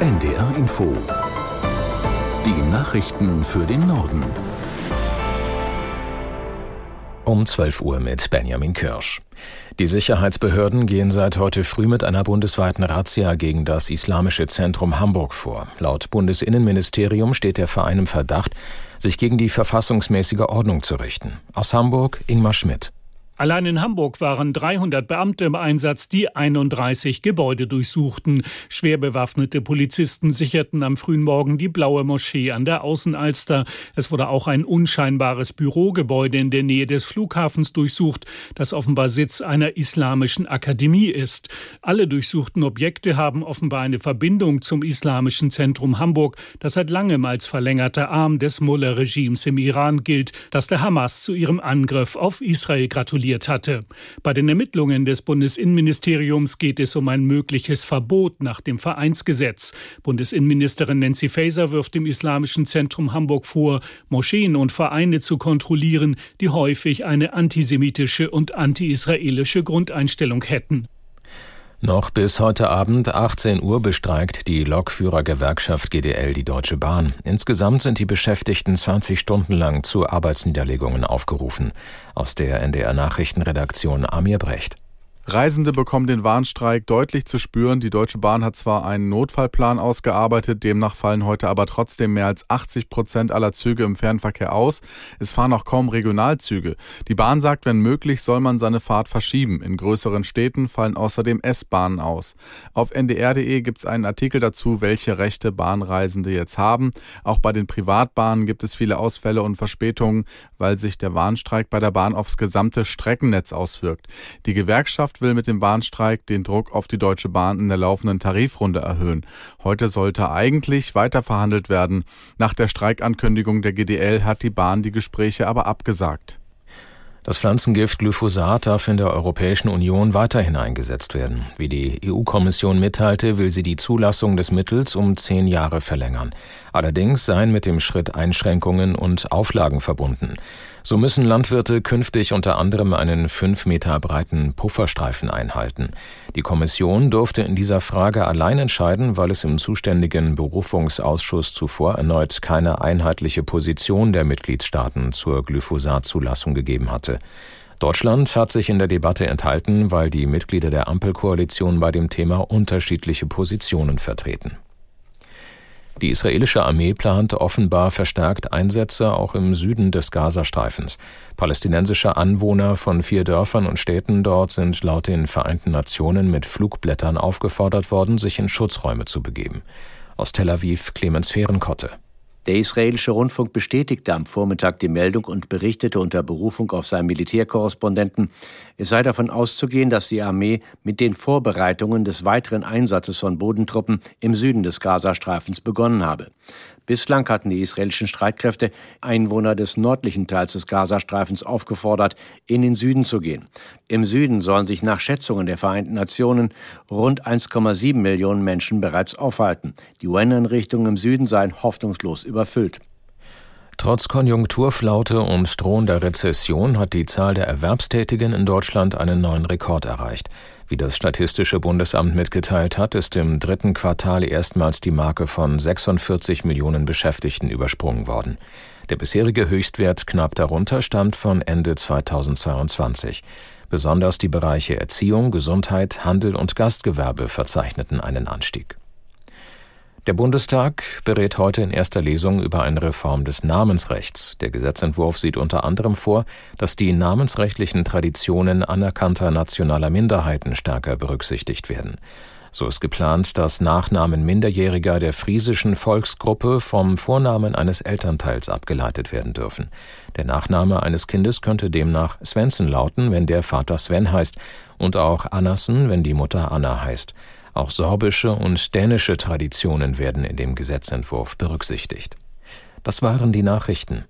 NDR Info. Die Nachrichten für den Norden. Um 12 Uhr mit Benjamin Kirsch. Die Sicherheitsbehörden gehen seit heute früh mit einer bundesweiten Razzia gegen das Islamische Zentrum Hamburg vor. Laut Bundesinnenministerium steht der Verein im Verdacht, sich gegen die verfassungsmäßige Ordnung zu richten. Aus Hamburg Ingmar Schmidt. Allein in Hamburg waren 300 Beamte im Einsatz, die 31 Gebäude durchsuchten. Schwer bewaffnete Polizisten sicherten am frühen Morgen die blaue Moschee an der Außenalster. Es wurde auch ein unscheinbares Bürogebäude in der Nähe des Flughafens durchsucht, das offenbar Sitz einer islamischen Akademie ist. Alle durchsuchten Objekte haben offenbar eine Verbindung zum Islamischen Zentrum Hamburg, das seit langem als verlängerter Arm des Mullah-Regimes im Iran gilt, das der Hamas zu ihrem Angriff auf Israel gratuliert formuliert hatte. Bei den Ermittlungen des Bundesinnenministeriums geht es um ein mögliches Verbot nach dem Vereinsgesetz. Bundesinnenministerin Nancy Faeser wirft dem Islamischen Zentrum Hamburg vor, Moscheen und Vereine zu kontrollieren, die häufig eine antisemitische und anti-israelische Grundeinstellung hätten. Noch bis heute Abend 18 Uhr bestreikt die Lokführergewerkschaft GDL die Deutsche Bahn. Insgesamt sind die Beschäftigten 20 Stunden lang zu Arbeitsniederlegungen aufgerufen. Aus der NDR Nachrichtenredaktion Amir Brecht. Reisende bekommen den Warnstreik deutlich zu spüren. Die Deutsche Bahn hat zwar einen Notfallplan ausgearbeitet, demnach fallen heute aber trotzdem mehr als 80 Prozent aller Züge im Fernverkehr aus. Es fahren auch kaum Regionalzüge. Die Bahn sagt, wenn möglich, soll man seine Fahrt verschieben. In größeren Städten fallen außerdem S-Bahnen aus. Auf ndr.de gibt es einen Artikel dazu, welche Rechte Bahnreisende jetzt haben. Auch bei den Privatbahnen gibt es viele Ausfälle und Verspätungen, weil sich der Warnstreik bei der Bahn aufs gesamte Streckennetz auswirkt. Die Gewerkschaft will mit dem Bahnstreik den Druck auf die Deutsche Bahn in der laufenden Tarifrunde erhöhen. Heute sollte eigentlich weiter verhandelt werden. Nach der Streikankündigung der GDL hat die Bahn die Gespräche aber abgesagt. Das Pflanzengift Glyphosat darf in der Europäischen Union weiterhin eingesetzt werden. Wie die EU-Kommission mitteilte, will sie die Zulassung des Mittels um zehn Jahre verlängern. Allerdings seien mit dem Schritt Einschränkungen und Auflagen verbunden. So müssen Landwirte künftig unter anderem einen fünf Meter breiten Pufferstreifen einhalten. Die Kommission durfte in dieser Frage allein entscheiden, weil es im zuständigen Berufungsausschuss zuvor erneut keine einheitliche Position der Mitgliedstaaten zur Glyphosat-Zulassung gegeben hatte. Deutschland hat sich in der Debatte enthalten, weil die Mitglieder der Ampelkoalition bei dem Thema unterschiedliche Positionen vertreten. Die israelische Armee plant offenbar verstärkt Einsätze auch im Süden des Gazastreifens. Palästinensische Anwohner von vier Dörfern und Städten dort sind laut den Vereinten Nationen mit Flugblättern aufgefordert worden, sich in Schutzräume zu begeben. Aus Tel Aviv Clemens Fehrenkotte. Der israelische Rundfunk bestätigte am Vormittag die Meldung und berichtete unter Berufung auf seinen Militärkorrespondenten, es sei davon auszugehen, dass die Armee mit den Vorbereitungen des weiteren Einsatzes von Bodentruppen im Süden des Gazastreifens begonnen habe. Bislang hatten die israelischen Streitkräfte Einwohner des nördlichen Teils des Gazastreifens aufgefordert, in den Süden zu gehen. Im Süden sollen sich nach Schätzungen der Vereinten Nationen rund 1,7 Millionen Menschen bereits aufhalten. Die UN-Einrichtungen im Süden seien hoffnungslos überfüllt. Trotz Konjunkturflaute und drohender Rezession hat die Zahl der Erwerbstätigen in Deutschland einen neuen Rekord erreicht. Wie das Statistische Bundesamt mitgeteilt hat, ist im dritten Quartal erstmals die Marke von 46 Millionen Beschäftigten übersprungen worden. Der bisherige Höchstwert knapp darunter stammt von Ende 2022. Besonders die Bereiche Erziehung, Gesundheit, Handel und Gastgewerbe verzeichneten einen Anstieg. Der Bundestag berät heute in erster Lesung über eine Reform des Namensrechts. Der Gesetzentwurf sieht unter anderem vor, dass die namensrechtlichen Traditionen anerkannter nationaler Minderheiten stärker berücksichtigt werden. So ist geplant, dass Nachnamen Minderjähriger der friesischen Volksgruppe vom Vornamen eines Elternteils abgeleitet werden dürfen. Der Nachname eines Kindes könnte demnach Svensson lauten, wenn der Vater Sven heißt, und auch Annassen, wenn die Mutter Anna heißt. Auch sorbische und dänische Traditionen werden in dem Gesetzentwurf berücksichtigt. Das waren die Nachrichten.